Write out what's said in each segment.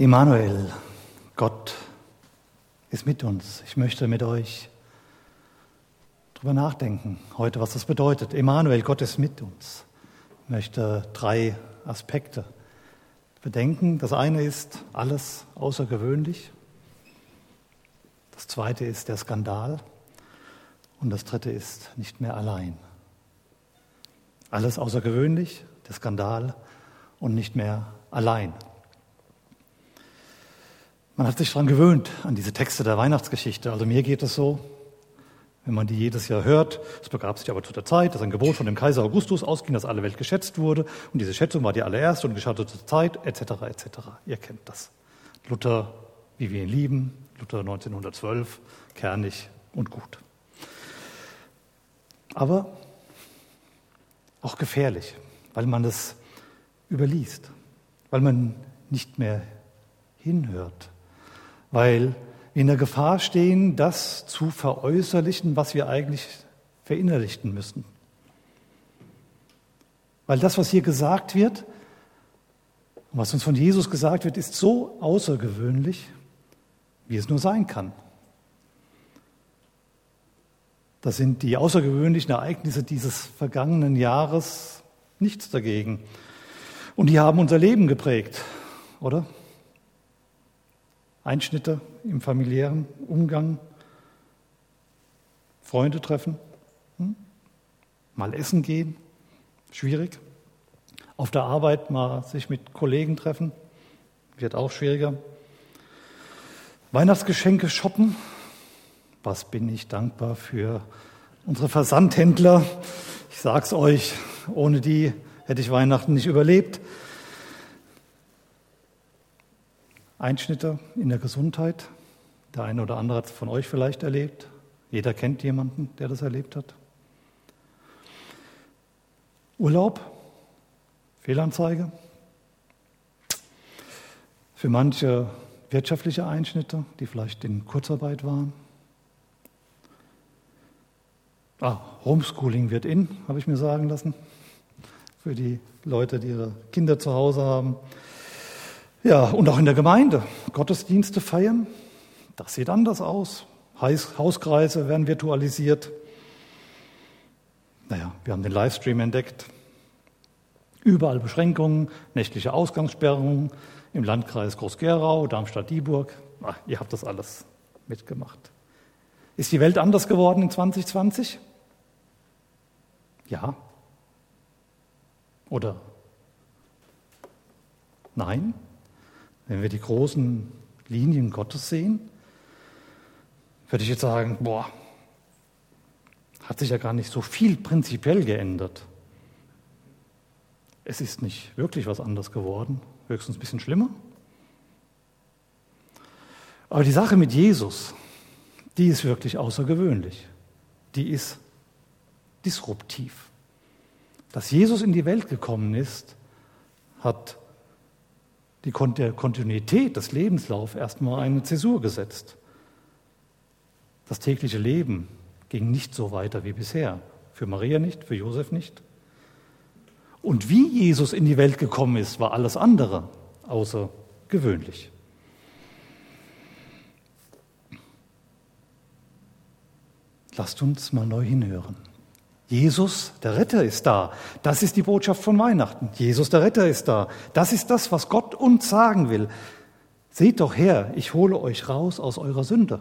Emanuel, Gott ist mit uns. Ich möchte mit euch darüber nachdenken heute, was das bedeutet. Emanuel, Gott ist mit uns. Ich möchte drei Aspekte bedenken. Das eine ist alles außergewöhnlich. Das zweite ist der Skandal. Und das dritte ist nicht mehr allein. Alles außergewöhnlich, der Skandal und nicht mehr allein. Man hat sich daran gewöhnt, an diese Texte der Weihnachtsgeschichte. Also mir geht es so, wenn man die jedes Jahr hört. Es begab sich aber zu der Zeit, dass ein Gebot von dem Kaiser Augustus ausging, dass alle Welt geschätzt wurde. Und diese Schätzung war die allererste und geschah zur Zeit, etc., etc. Ihr kennt das. Luther, wie wir ihn lieben, Luther 1912, kernig und gut. Aber auch gefährlich, weil man es überliest, weil man nicht mehr hinhört, weil wir in der Gefahr stehen, das zu veräußerlichen, was wir eigentlich verinnerlichten müssen. Weil das, was hier gesagt wird, was uns von Jesus gesagt wird, ist so außergewöhnlich, wie es nur sein kann. Das sind die außergewöhnlichen Ereignisse dieses vergangenen Jahres nichts dagegen. Und die haben unser Leben geprägt, oder? Einschnitte im familiären Umgang, Freunde treffen, hm? mal essen gehen, schwierig. Auf der Arbeit mal sich mit Kollegen treffen, wird auch schwieriger. Weihnachtsgeschenke shoppen, was bin ich dankbar für unsere Versandhändler. Ich sag's euch, ohne die hätte ich Weihnachten nicht überlebt. Einschnitte in der Gesundheit. Der eine oder andere hat es von euch vielleicht erlebt. Jeder kennt jemanden, der das erlebt hat. Urlaub, Fehlanzeige. Für manche wirtschaftliche Einschnitte, die vielleicht in Kurzarbeit waren. Ah, Homeschooling wird in, habe ich mir sagen lassen. Für die Leute, die ihre Kinder zu Hause haben. Ja, und auch in der Gemeinde. Gottesdienste feiern, das sieht anders aus. Hauskreise werden virtualisiert. Naja, wir haben den Livestream entdeckt. Überall Beschränkungen, nächtliche Ausgangssperrungen im Landkreis Groß-Gerau, Darmstadt-Dieburg. Ah, ihr habt das alles mitgemacht. Ist die Welt anders geworden in 2020? Ja. Oder nein? Wenn wir die großen Linien Gottes sehen, würde ich jetzt sagen, boah, hat sich ja gar nicht so viel prinzipiell geändert. Es ist nicht wirklich was anders geworden, höchstens ein bisschen schlimmer. Aber die Sache mit Jesus, die ist wirklich außergewöhnlich. Die ist disruptiv. Dass Jesus in die Welt gekommen ist, hat die Kontinuität des Lebenslaufs erstmal eine Zäsur gesetzt. Das tägliche Leben ging nicht so weiter wie bisher. Für Maria nicht, für Josef nicht. Und wie Jesus in die Welt gekommen ist, war alles andere außer gewöhnlich. Lasst uns mal neu hinhören. Jesus, der Retter, ist da. Das ist die Botschaft von Weihnachten. Jesus, der Retter, ist da. Das ist das, was Gott uns sagen will. Seht doch her, ich hole euch raus aus eurer Sünde.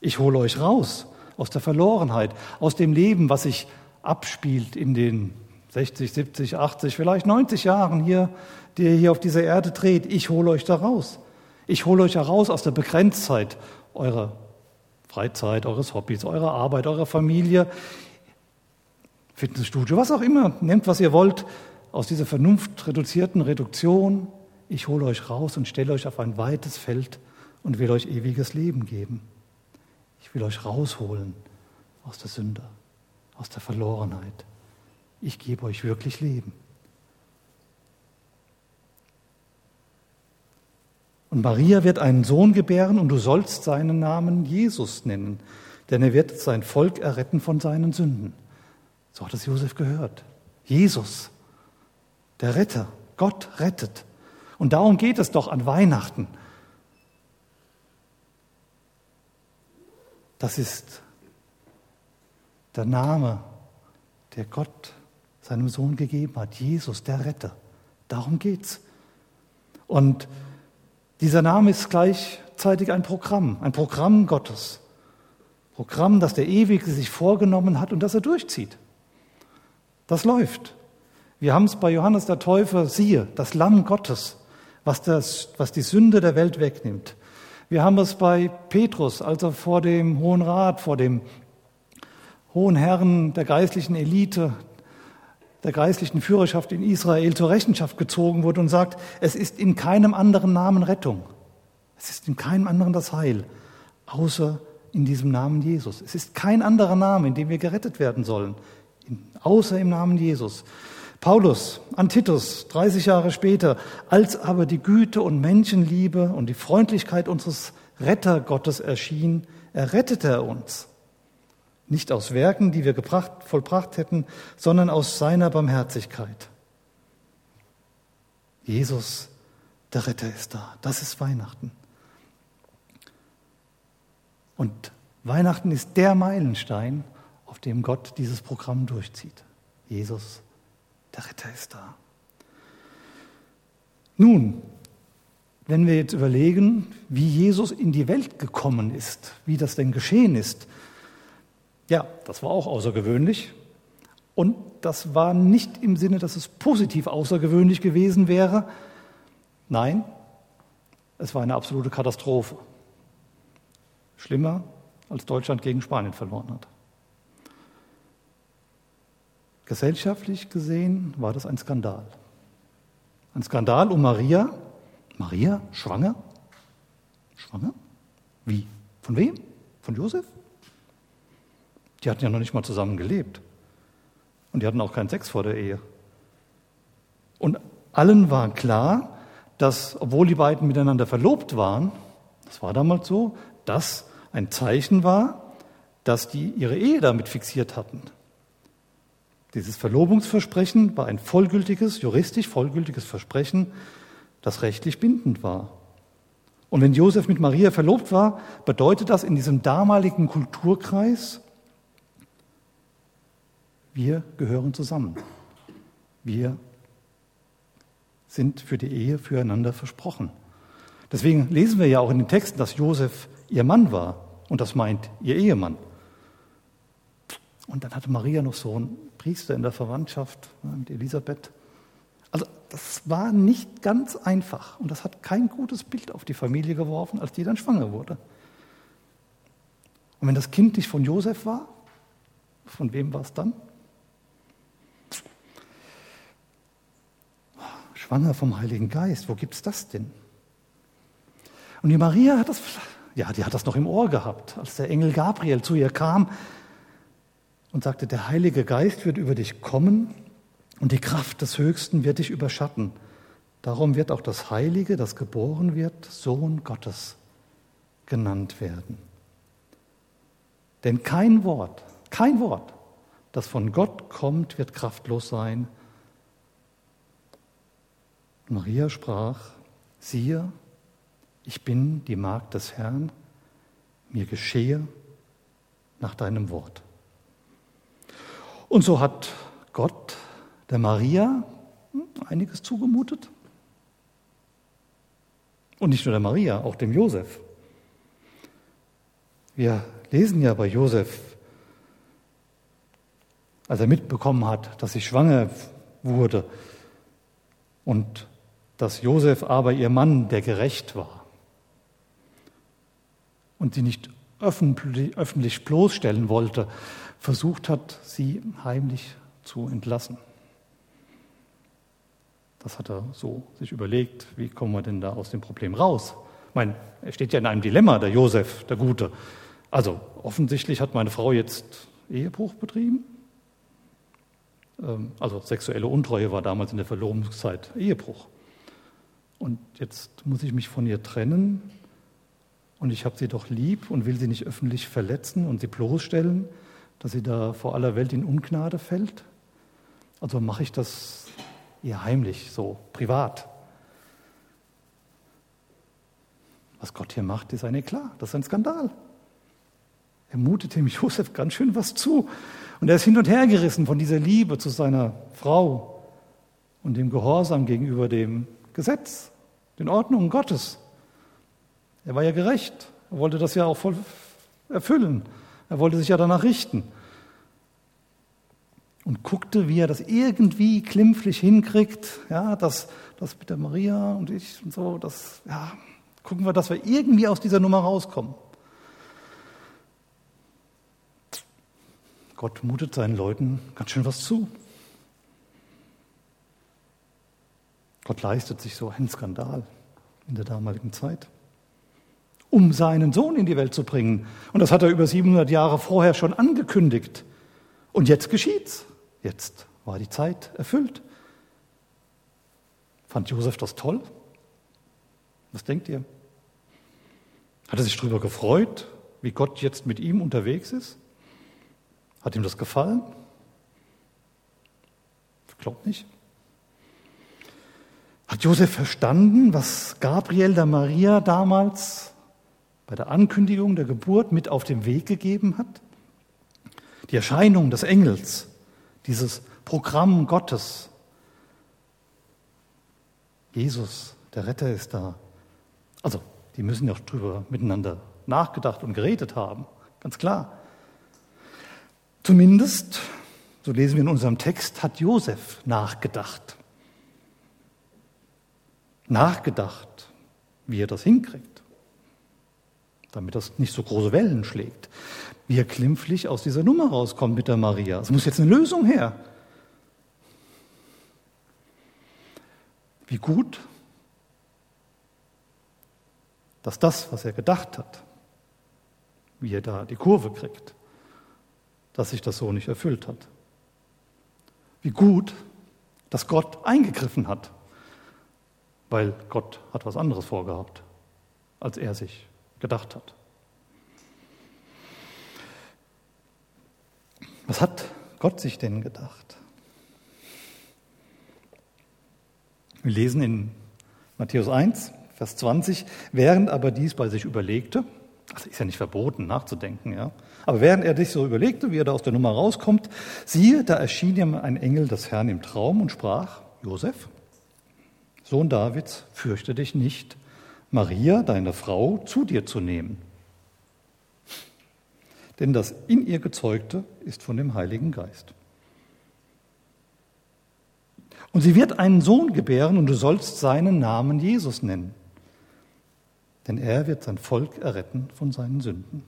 Ich hole euch raus aus der Verlorenheit, aus dem Leben, was sich abspielt in den 60, 70, 80, vielleicht 90 Jahren hier, die ihr hier auf dieser Erde dreht. Ich hole euch da raus. Ich hole euch heraus aus der Begrenztheit eurer Freizeit, eures Hobbys, eurer Arbeit, eurer Familie. Fitnessstudio, was auch immer, nehmt, was ihr wollt, aus dieser vernunftreduzierten Reduktion. Ich hole euch raus und stelle euch auf ein weites Feld und will euch ewiges Leben geben. Ich will euch rausholen aus der Sünde, aus der Verlorenheit. Ich gebe euch wirklich Leben. Und Maria wird einen Sohn gebären und du sollst seinen Namen Jesus nennen, denn er wird sein Volk erretten von seinen Sünden. So hat es Josef gehört. Jesus, der Retter, Gott rettet. Und darum geht es doch an Weihnachten. Das ist der Name, der Gott seinem Sohn gegeben hat, Jesus, der Retter. Darum geht's. Und dieser Name ist gleichzeitig ein Programm, ein Programm Gottes. Programm, das der Ewige sich vorgenommen hat und das er durchzieht. Das läuft. Wir haben es bei Johannes der Täufer, siehe, das Lamm Gottes, was, das, was die Sünde der Welt wegnimmt. Wir haben es bei Petrus, als er vor dem Hohen Rat, vor dem Hohen Herren der geistlichen Elite, der geistlichen Führerschaft in Israel zur Rechenschaft gezogen wurde und sagt, es ist in keinem anderen Namen Rettung. Es ist in keinem anderen das Heil, außer in diesem Namen Jesus. Es ist kein anderer Name, in dem wir gerettet werden sollen, außer im Namen Jesus. Paulus an Titus, 30 Jahre später, als aber die Güte und Menschenliebe und die Freundlichkeit unseres Rettergottes erschien, errettete er uns. Nicht aus Werken, die wir gebracht, vollbracht hätten, sondern aus seiner Barmherzigkeit. Jesus, der Retter, ist da. Das ist Weihnachten. Und Weihnachten ist der Meilenstein, auf dem Gott dieses Programm durchzieht. Jesus, der Retter ist da. Nun, wenn wir jetzt überlegen, wie Jesus in die Welt gekommen ist, wie das denn geschehen ist, ja, das war auch außergewöhnlich. Und das war nicht im Sinne, dass es positiv außergewöhnlich gewesen wäre. Nein, es war eine absolute Katastrophe. Schlimmer, als Deutschland gegen Spanien verloren hat. Gesellschaftlich gesehen war das ein Skandal. Ein Skandal um Maria. Maria, schwanger? Schwanger? Wie? Von wem? Von Josef? Die hatten ja noch nicht mal zusammen gelebt. Und die hatten auch keinen Sex vor der Ehe. Und allen war klar, dass, obwohl die beiden miteinander verlobt waren, das war damals so, das ein Zeichen war, dass die ihre Ehe damit fixiert hatten. Dieses Verlobungsversprechen war ein vollgültiges, juristisch vollgültiges Versprechen, das rechtlich bindend war. Und wenn Josef mit Maria verlobt war, bedeutet das in diesem damaligen Kulturkreis, wir gehören zusammen. Wir sind für die Ehe füreinander versprochen. Deswegen lesen wir ja auch in den Texten, dass Josef ihr Mann war und das meint ihr Ehemann. Und dann hatte Maria noch so einen Priester in der Verwandtschaft ne, mit Elisabeth. Also das war nicht ganz einfach und das hat kein gutes Bild auf die Familie geworfen, als die dann schwanger wurde. Und wenn das Kind nicht von Josef war, von wem war es dann? Schwanger vom Heiligen Geist, wo gibt es das denn? Und die Maria hat das, ja, die hat das noch im Ohr gehabt, als der Engel Gabriel zu ihr kam und sagte, der Heilige Geist wird über dich kommen und die Kraft des Höchsten wird dich überschatten. Darum wird auch das Heilige, das geboren wird, Sohn Gottes genannt werden. Denn kein Wort, kein Wort, das von Gott kommt, wird kraftlos sein. Maria sprach, siehe, ich bin die Magd des Herrn, mir geschehe nach deinem Wort. Und so hat Gott der Maria hm, einiges zugemutet. Und nicht nur der Maria, auch dem Josef. Wir lesen ja bei Josef, als er mitbekommen hat, dass sie schwanger wurde und dass Josef aber ihr Mann, der gerecht war und sie nicht öffentlich bloßstellen wollte, versucht hat, sie heimlich zu entlassen. Das hat er so sich überlegt, wie kommen wir denn da aus dem Problem raus? Ich meine, er steht ja in einem Dilemma, der Josef, der Gute. Also offensichtlich hat meine Frau jetzt Ehebruch betrieben. Ähm, also sexuelle Untreue war damals in der Verlobungszeit Ehebruch. Und jetzt muss ich mich von ihr trennen und ich habe sie doch lieb und will sie nicht öffentlich verletzen und sie bloßstellen, dass sie da vor aller Welt in Ungnade fällt. Also mache ich das eher heimlich, so privat. Was Gott hier macht, ist ein Eklat, das ist ein Skandal. Er mutet dem Josef ganz schön was zu. Und er ist hin und her gerissen von dieser Liebe zu seiner Frau und dem Gehorsam gegenüber dem Gesetz, den Ordnungen Gottes. Er war ja gerecht. Er wollte das ja auch voll erfüllen. Er wollte sich ja danach richten. Und guckte, wie er das irgendwie klimpflich hinkriegt, ja, das, das mit der Maria und ich und so, das, ja, gucken wir, dass wir irgendwie aus dieser Nummer rauskommen. Gott mutet seinen Leuten ganz schön was zu. Gott leistet sich so einen Skandal in der damaligen Zeit, um seinen Sohn in die Welt zu bringen. Und das hat er über 700 Jahre vorher schon angekündigt. Und jetzt geschieht's. Jetzt war die Zeit erfüllt. Fand Josef das toll? Was denkt ihr? Hat er sich darüber gefreut, wie Gott jetzt mit ihm unterwegs ist? Hat ihm das gefallen? Ich glaube nicht. Hat Josef verstanden, was Gabriel der Maria damals bei der Ankündigung der Geburt mit auf den Weg gegeben hat? Die Erscheinung des Engels, dieses Programm Gottes. Jesus, der Retter ist da. Also, die müssen ja auch drüber miteinander nachgedacht und geredet haben, ganz klar. Zumindest, so lesen wir in unserem Text, hat Josef nachgedacht. Nachgedacht, wie er das hinkriegt, damit das nicht so große Wellen schlägt. Wie er klimpflich aus dieser Nummer rauskommt mit der Maria. Es muss jetzt eine Lösung her. Wie gut, dass das, was er gedacht hat, wie er da die Kurve kriegt, dass sich das so nicht erfüllt hat. Wie gut, dass Gott eingegriffen hat, weil Gott hat was anderes vorgehabt, als er sich gedacht hat. Was hat Gott sich denn gedacht? Wir lesen in Matthäus 1, Vers 20, während aber dies bei sich überlegte, also ist ja nicht verboten nachzudenken, ja, aber während er sich so überlegte, wie er da aus der Nummer rauskommt, siehe, da erschien ihm ein Engel des Herrn im Traum und sprach, Josef, Sohn Davids, fürchte dich nicht, Maria, deine Frau, zu dir zu nehmen. Denn das in ihr Gezeugte ist von dem Heiligen Geist. Und sie wird einen Sohn gebären und du sollst seinen Namen Jesus nennen. Denn er wird sein Volk erretten von seinen Sünden.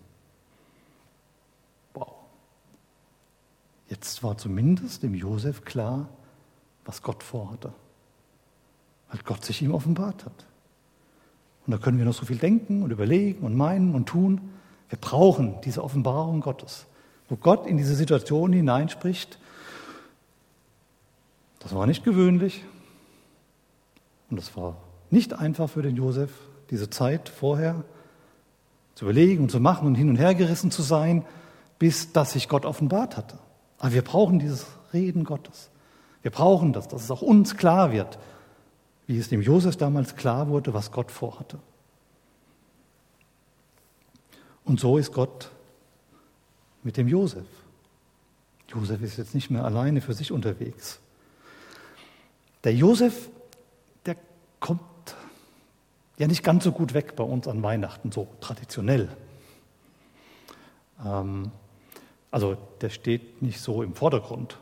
Jetzt war zumindest dem Josef klar, was Gott vorhatte, weil Gott sich ihm offenbart hat. Und da können wir noch so viel denken und überlegen und meinen und tun. Wir brauchen diese Offenbarung Gottes, wo Gott in diese Situation hineinspricht. Das war nicht gewöhnlich und das war nicht einfach für den Josef, diese Zeit vorher zu überlegen und zu machen und hin und her gerissen zu sein, bis das sich Gott offenbart hatte. Aber wir brauchen dieses Reden Gottes. Wir brauchen das, dass es auch uns klar wird, wie es dem Josef damals klar wurde, was Gott vorhatte. Und so ist Gott mit dem Josef. Josef ist jetzt nicht mehr alleine für sich unterwegs. Der Josef, der kommt ja nicht ganz so gut weg bei uns an Weihnachten, so traditionell. Ähm, also der steht nicht so im Vordergrund.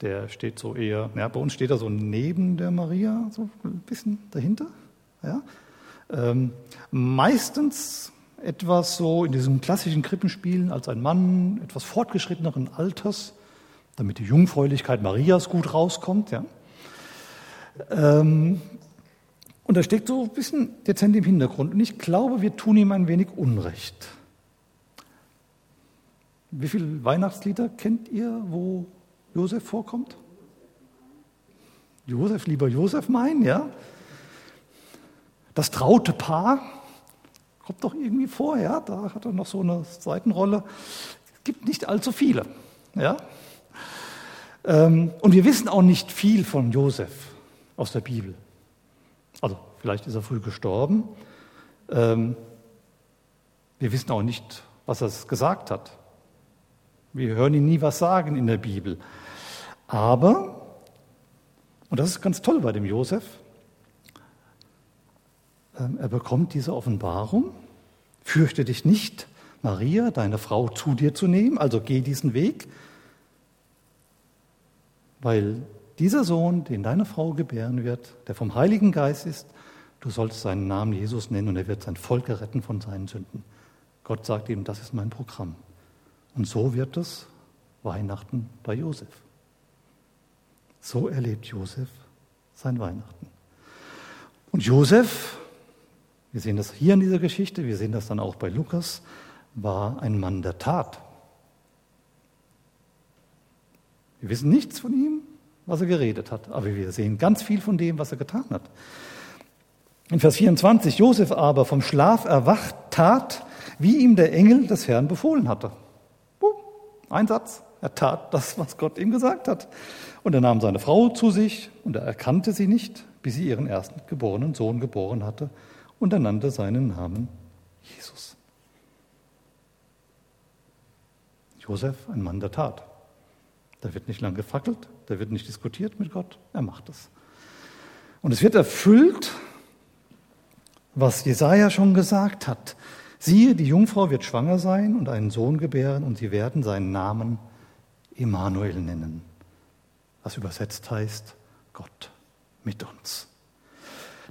Der steht so eher, ja, bei uns steht er so neben der Maria, so ein bisschen dahinter. Ja. Ähm, meistens etwas so in diesem klassischen Krippenspielen als ein Mann etwas fortgeschritteneren Alters, damit die Jungfräulichkeit Marias gut rauskommt. Ja. Ähm, und er steht so ein bisschen dezent im Hintergrund. Und ich glaube, wir tun ihm ein wenig Unrecht. Wie viele Weihnachtslieder kennt ihr, wo Josef vorkommt? Josef, lieber Josef mein, ja? Das traute Paar kommt doch irgendwie vor, ja? Da hat er noch so eine Seitenrolle. Es gibt nicht allzu viele, ja? Ähm, und wir wissen auch nicht viel von Josef aus der Bibel. Also vielleicht ist er früh gestorben, Ähm, wir wissen auch nicht, was er gesagt hat. Wir hören ihn nie was sagen in der Bibel. Aber, und das ist ganz toll bei dem Josef, ähm, er bekommt diese Offenbarung, fürchte dich nicht, Maria, deine Frau, zu dir zu nehmen, also geh diesen Weg, weil dieser Sohn, den deine Frau gebären wird, der vom Heiligen Geist ist, du sollst seinen Namen Jesus nennen und er wird sein Volk retten von seinen Sünden. Gott sagt ihm, das ist mein Programm. Und so wird es Weihnachten bei Josef. So erlebt Josef sein Weihnachten. Und Josef, wir sehen das hier in dieser Geschichte, wir sehen das dann auch bei Lukas, war ein Mann der Tat. Wir wissen nichts von ihm, was er geredet hat, aber wir sehen ganz viel von dem, was er getan hat. In Vers 24, Josef aber vom Schlaf erwacht tat, wie ihm der Engel des Herrn befohlen hatte. Ein Satz, er tat das, was Gott ihm gesagt hat. Und er nahm seine Frau zu sich und er erkannte sie nicht, bis sie ihren ersten geborenen Sohn geboren hatte und er nannte seinen Namen Jesus. Josef, ein Mann der Tat. Da wird nicht lang gefackelt, da wird nicht diskutiert mit Gott, er macht es. Und es wird erfüllt, was Jesaja schon gesagt hat. Siehe, die Jungfrau wird schwanger sein und einen Sohn gebären und sie werden seinen Namen Immanuel nennen, was übersetzt heißt Gott mit uns.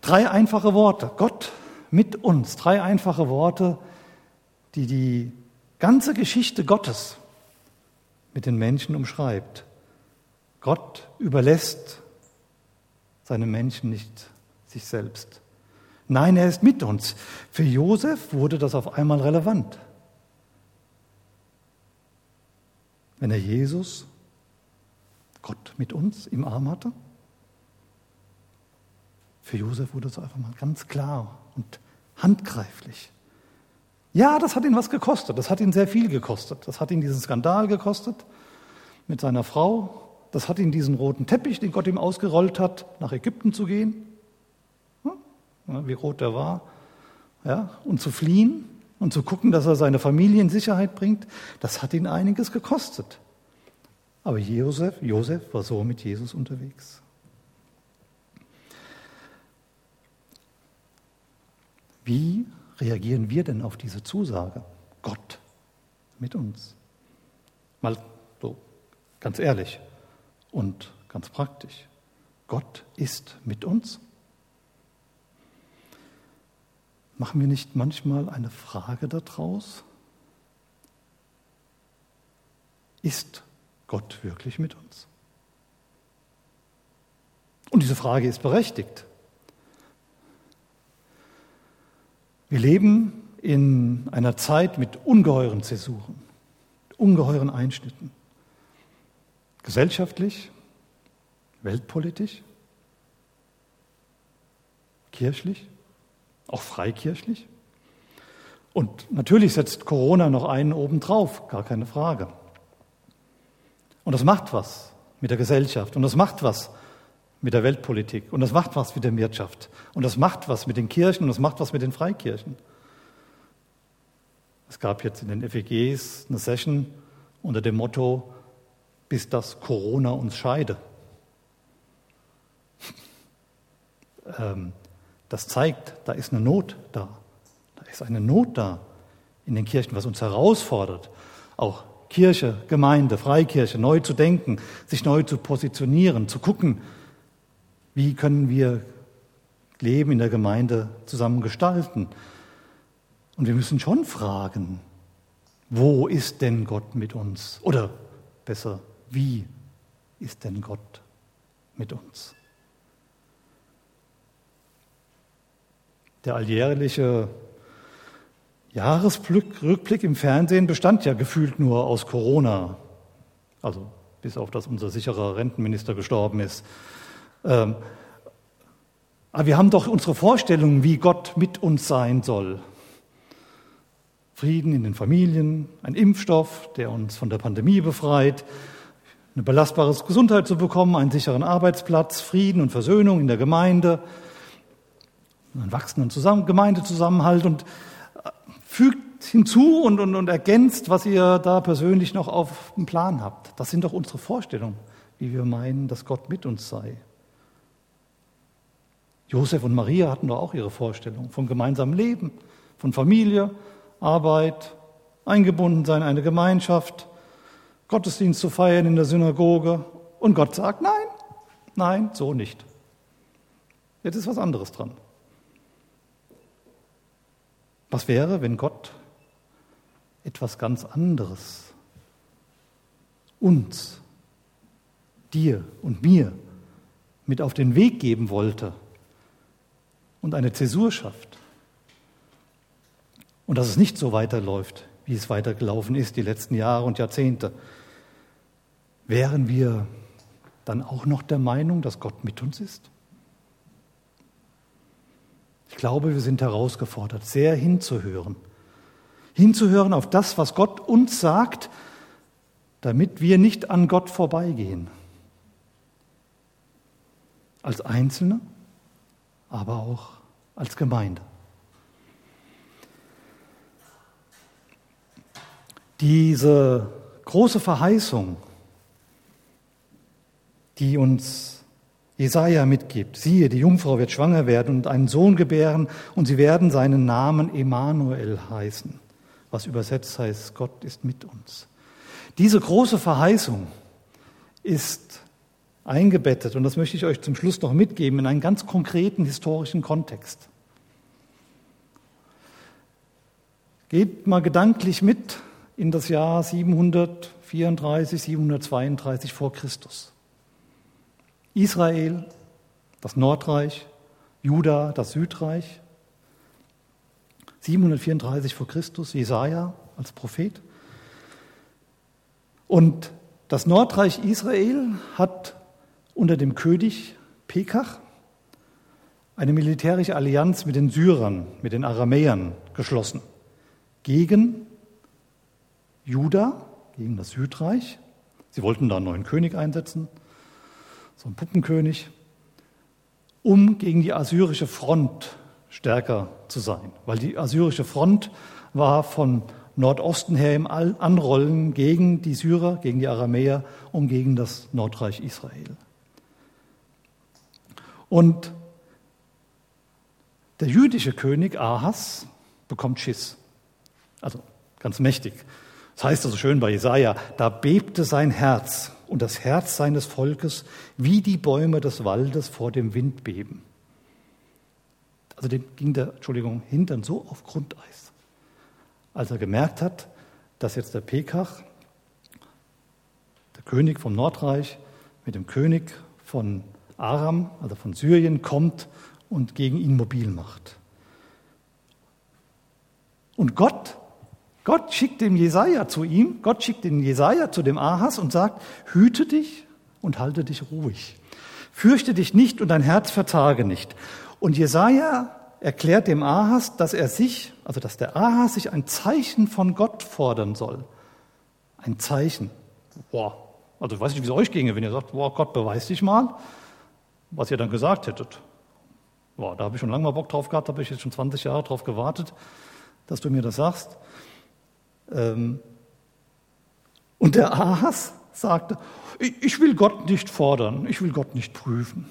Drei einfache Worte, Gott mit uns, drei einfache Worte, die die ganze Geschichte Gottes mit den Menschen umschreibt. Gott überlässt seine Menschen nicht sich selbst. Nein, er ist mit uns. Für Josef wurde das auf einmal relevant. Wenn er Jesus, Gott mit uns im Arm hatte, für Josef wurde es einfach mal ganz klar und handgreiflich. Ja, das hat ihn was gekostet. Das hat ihn sehr viel gekostet. Das hat ihn diesen Skandal gekostet mit seiner Frau. Das hat ihn diesen roten Teppich, den Gott ihm ausgerollt hat, nach Ägypten zu gehen. Ja, wie rot der war. Ja, und zu fliehen und zu gucken, dass er seine Familie in Sicherheit bringt. Das hat ihn einiges gekostet. Aber Josef, Josef war so mit Jesus unterwegs. Wie reagieren wir denn auf diese Zusage? Gott mit uns. Mal so ganz ehrlich und ganz praktisch. Gott ist mit uns. Machen wir nicht manchmal eine Frage daraus? Ist Gott wirklich mit uns? Und diese Frage ist berechtigt. Wir leben in einer Zeit mit ungeheuren Zäsuren, ungeheuren Einschnitten. Gesellschaftlich, weltpolitisch, kirchlich, auch freikirchlich. Und natürlich setzt Corona noch einen obendrauf, gar keine Frage. Und das macht was mit der Gesellschaft und das macht was mit der Weltpolitik und das macht was mit der Wirtschaft und das macht was mit den Kirchen und das macht was mit den Freikirchen. Es gab jetzt in den FEGs eine Session unter dem Motto, bis das Corona uns scheide. ähm, das zeigt, da ist eine Not da. Da ist eine Not da in den Kirchen, was uns herausfordert, auch Kirche, Gemeinde, Freikirche neu zu denken, sich neu zu positionieren, zu gucken, wie können wir Leben in der Gemeinde zusammen gestalten? Und wir müssen schon fragen, wo ist denn Gott mit uns? Oder besser, wie ist denn Gott mit uns? Der alljährliche Jahresrückblick im Fernsehen bestand ja gefühlt nur aus Corona, also bis auf dass unser sicherer Rentenminister gestorben ist. Ähm, aber wir haben doch unsere Vorstellungen, wie Gott mit uns sein soll. Frieden in den Familien, ein Impfstoff, der uns von der Pandemie befreit, eine belastbare Gesundheit zu bekommen, einen sicheren Arbeitsplatz, Frieden und Versöhnung in der Gemeinde. Einen wachsenden Zusammen Gemeindezusammenhalt und äh, fügt hinzu und, und, und ergänzt, was ihr da persönlich noch auf dem Plan habt. Das sind doch unsere Vorstellungen, wie wir meinen, dass Gott mit uns sei. Josef und Maria hatten doch auch ihre Vorstellung vom gemeinsamen Leben, von Familie, Arbeit, eingebunden sein in eine Gemeinschaft, Gottesdienst zu feiern in der Synagoge. Und Gott sagt, nein, nein, so nicht. Jetzt ist was anderes dran. Was wäre, wenn Gott etwas ganz anderes uns, dir und mir mit auf den Weg geben wollte und eine Zäsur schafft? Und dass es nicht so weiterläuft, wie es weitergelaufen ist die letzten Jahre und Jahrzehnte. Wären wir dann auch noch der Meinung, dass Gott mit uns ist? Ich glaube, wir sind herausgefordert, sehr hinzuhören. Hinzuhören auf das, was Gott uns sagt, damit wir nicht an Gott vorbeigehen. Als Einzelne, aber auch als Gemeinde. Diese große Verheißung, die uns Jesaja mitgibt. Siehe, die Jungfrau wird schwanger werden und einen Sohn gebären und sie werden seinen Namen Emanuel heißen, was übersetzt heißt, Gott ist mit uns. Diese große Verheißung ist eingebettet, und das möchte ich euch zum Schluss noch mitgeben, in einen ganz konkreten historischen Kontext. Geht mal gedanklich mit in das Jahr 734, 732 vor Christus. Israel, das Nordreich, Juda, das Südreich. 734 vor Christus, Jesaja als Prophet. Und das Nordreich Israel hat unter dem König Pekach eine militärische Allianz mit den Syrern, mit den Aramäern geschlossen. Gegen Juda, gegen das Südreich. Sie wollten da einen neuen König einsetzen so ein Puppenkönig, um gegen die assyrische Front stärker zu sein. Weil die assyrische Front war von Nordosten her im Anrollen gegen die Syrer, gegen die Aramäer und gegen das Nordreich Israel. Und der jüdische König Ahas bekommt Schiss, also ganz mächtig. Das heißt also schön bei Jesaja, da bebte sein Herz und das Herz seines Volkes wie die Bäume des Waldes vor dem Wind beben. Also dem ging der, Entschuldigung, Hintern so auf Grundeis, als er gemerkt hat, dass jetzt der Pekach, der König vom Nordreich, mit dem König von Aram, also von Syrien, kommt und gegen ihn mobil macht. Und Gott Gott schickt den Jesaja zu ihm, Gott schickt den Jesaja zu dem Ahas und sagt: Hüte dich und halte dich ruhig. Fürchte dich nicht und dein Herz vertage nicht. Und Jesaja erklärt dem Ahas, dass er sich, also dass der Ahas sich ein Zeichen von Gott fordern soll. Ein Zeichen. Boah. Also ich weiß nicht, wie es euch ginge, wenn ihr sagt, boah, Gott, beweis dich mal, was ihr dann gesagt hättet. Boah, da habe ich schon lange mal Bock drauf gehabt, habe ich jetzt schon 20 Jahre drauf gewartet, dass du mir das sagst. Ähm, und der Ahas sagte, ich will Gott nicht fordern, ich will Gott nicht prüfen.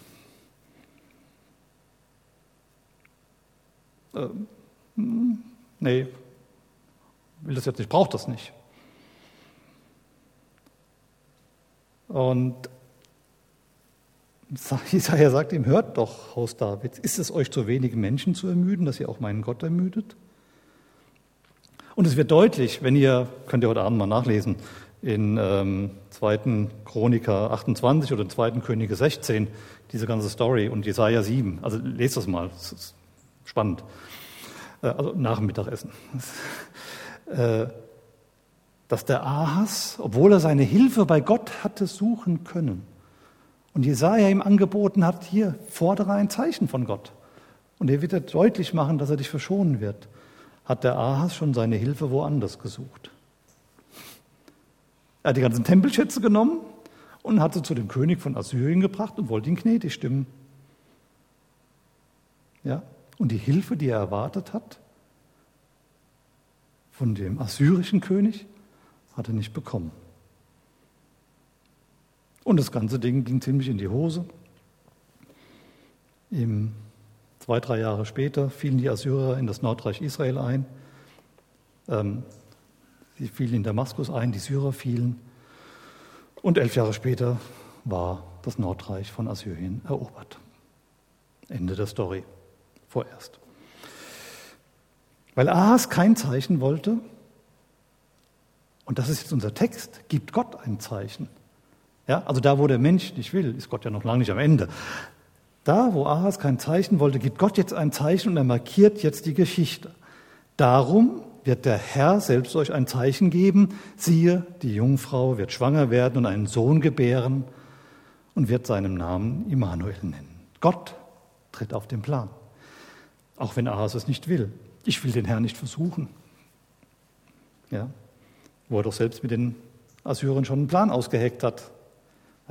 Ähm, nee, will das jetzt nicht, braucht das nicht. Und Jesaja sagt ihm: Hört doch, Haus Davids, ist es euch zu wenig Menschen zu ermüden, dass ihr auch meinen Gott ermüdet? Und es wird deutlich, wenn ihr, könnt ihr heute Abend mal nachlesen, in ähm, 2. Chroniker 28 oder 2. Könige 16, diese ganze Story und Jesaja 7. Also lest das mal, das ist spannend. Äh, also nach dem Mittagessen. äh, dass der Ahas, obwohl er seine Hilfe bei Gott hatte suchen können, und Jesaja ihm angeboten hat, hier, fordere ein Zeichen von Gott. Und er wird deutlich machen, dass er dich verschonen wird hat der Ahas schon seine Hilfe woanders gesucht. Er hat die ganzen Tempelschätze genommen und hat sie zu dem König von Assyrien gebracht und wollte ihn gnädig stimmen. Ja, Und die Hilfe, die er erwartet hat, von dem assyrischen König, hat er nicht bekommen. Und das ganze Ding ging ziemlich in die Hose. Im, zwei, drei Jahre später fielen die Assyrer in das Nordreich Israel ein. Ähm, sie fielen in Damaskus ein, die Syrer fielen. Und elf Jahre später war das Nordreich von Assyrien erobert. Ende der Story. Vorerst. Weil Ahas kein Zeichen wollte, und das ist jetzt unser Text, gibt Gott ein Zeichen. Ja, also da, wo der Mensch nicht will, ist Gott ja noch lange nicht am Ende. Da, wo Ahas kein Zeichen wollte, gibt Gott jetzt ein Zeichen und er markiert jetzt die Geschichte. Darum wird der Herr selbst euch ein Zeichen geben. Siehe, die Jungfrau wird schwanger werden und einen Sohn gebären und wird seinen Namen Immanuel nennen. Gott tritt auf den Plan. Auch wenn Ahas es nicht will. Ich will den Herrn nicht versuchen. Ja, wo er doch selbst mit den Assyrern schon einen Plan ausgeheckt hat.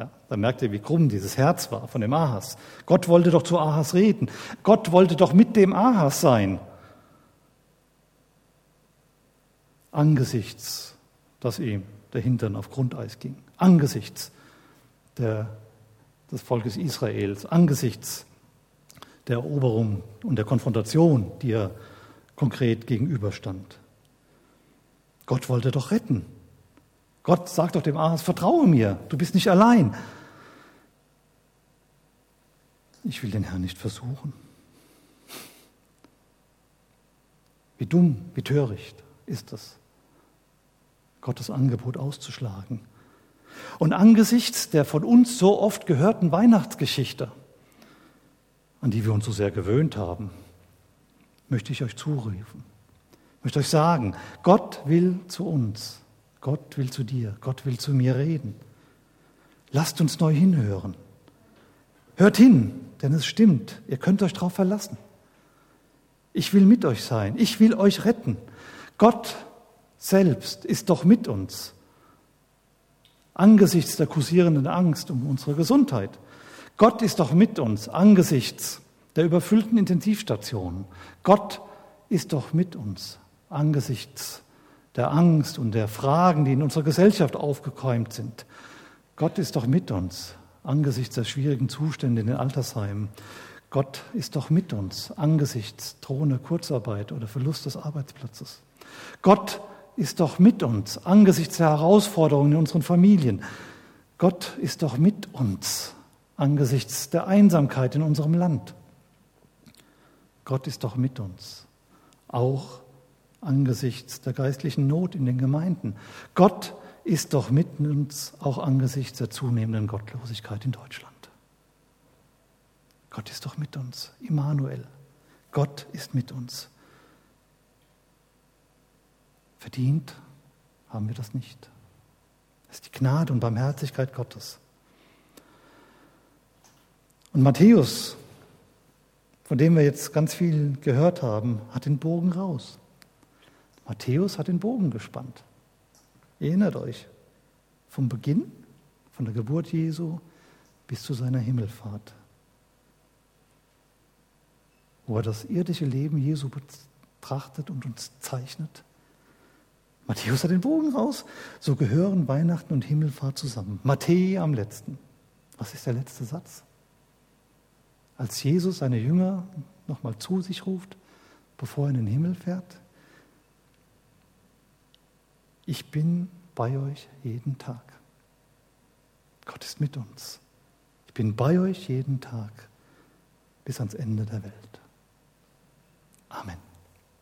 Ja, da merkt ihr, wie krumm dieses Herz war von dem Ahas. Gott wollte doch zu Ahas reden. Gott wollte doch mit dem Ahas sein. Angesichts, dass ihm der Hintern auf Grundeis ging. Angesichts der, des Volkes Israels. Angesichts der Eroberung und der Konfrontation, die er konkret gegenüberstand. Gott wollte doch retten. Gott sagt doch dem Ahas, vertraue mir, du bist nicht allein. Ich will den Herrn nicht versuchen. Wie dumm, wie töricht ist es, Gottes Angebot auszuschlagen. Und angesichts der von uns so oft gehörten Weihnachtsgeschichte, an die wir uns so sehr gewöhnt haben, möchte ich euch zurufen, möchte euch sagen, Gott will zu uns. Gott will zu dir, Gott will zu mir reden. Lasst uns neu hinhören. Hört hin, denn es stimmt, ihr könnt euch darauf verlassen. Ich will mit euch sein, ich will euch retten. Gott selbst ist doch mit uns. Angesichts der kursierenden Angst um unsere Gesundheit. Gott ist doch mit uns angesichts der überfüllten Intensivstationen. Gott ist doch mit uns angesichts der Angst und der Fragen, die in unserer Gesellschaft aufgekäumt sind. Gott ist doch mit uns angesichts der schwierigen Zustände in den Altersheimen. Gott ist doch mit uns angesichts drohender Kurzarbeit oder Verlust des Arbeitsplatzes. Gott ist doch mit uns angesichts der Herausforderungen in unseren Familien. Gott ist doch mit uns angesichts der Einsamkeit in unserem Land. Gott ist doch mit uns, auch angesichts der geistlichen Not in den Gemeinden. Gott ist doch mit uns auch angesichts der zunehmenden Gottlosigkeit in Deutschland. Gott ist doch mit uns, Immanuel. Gott ist mit uns. Verdient haben wir das nicht. Das ist die Gnade und Barmherzigkeit Gottes. Und Matthäus, von dem wir jetzt ganz viel gehört haben, hat den Bogen raus. Matthäus hat den Bogen gespannt. Erinnert euch, vom Beginn, von der Geburt Jesu bis zu seiner Himmelfahrt, wo er das irdische Leben Jesu betrachtet und uns zeichnet. Matthäus hat den Bogen raus. So gehören Weihnachten und Himmelfahrt zusammen. Matthäus am letzten. Was ist der letzte Satz? Als Jesus seine Jünger nochmal zu sich ruft, bevor er in den Himmel fährt, ich bin bei euch jeden Tag. Gott ist mit uns. Ich bin bei euch jeden Tag bis ans Ende der Welt. Amen.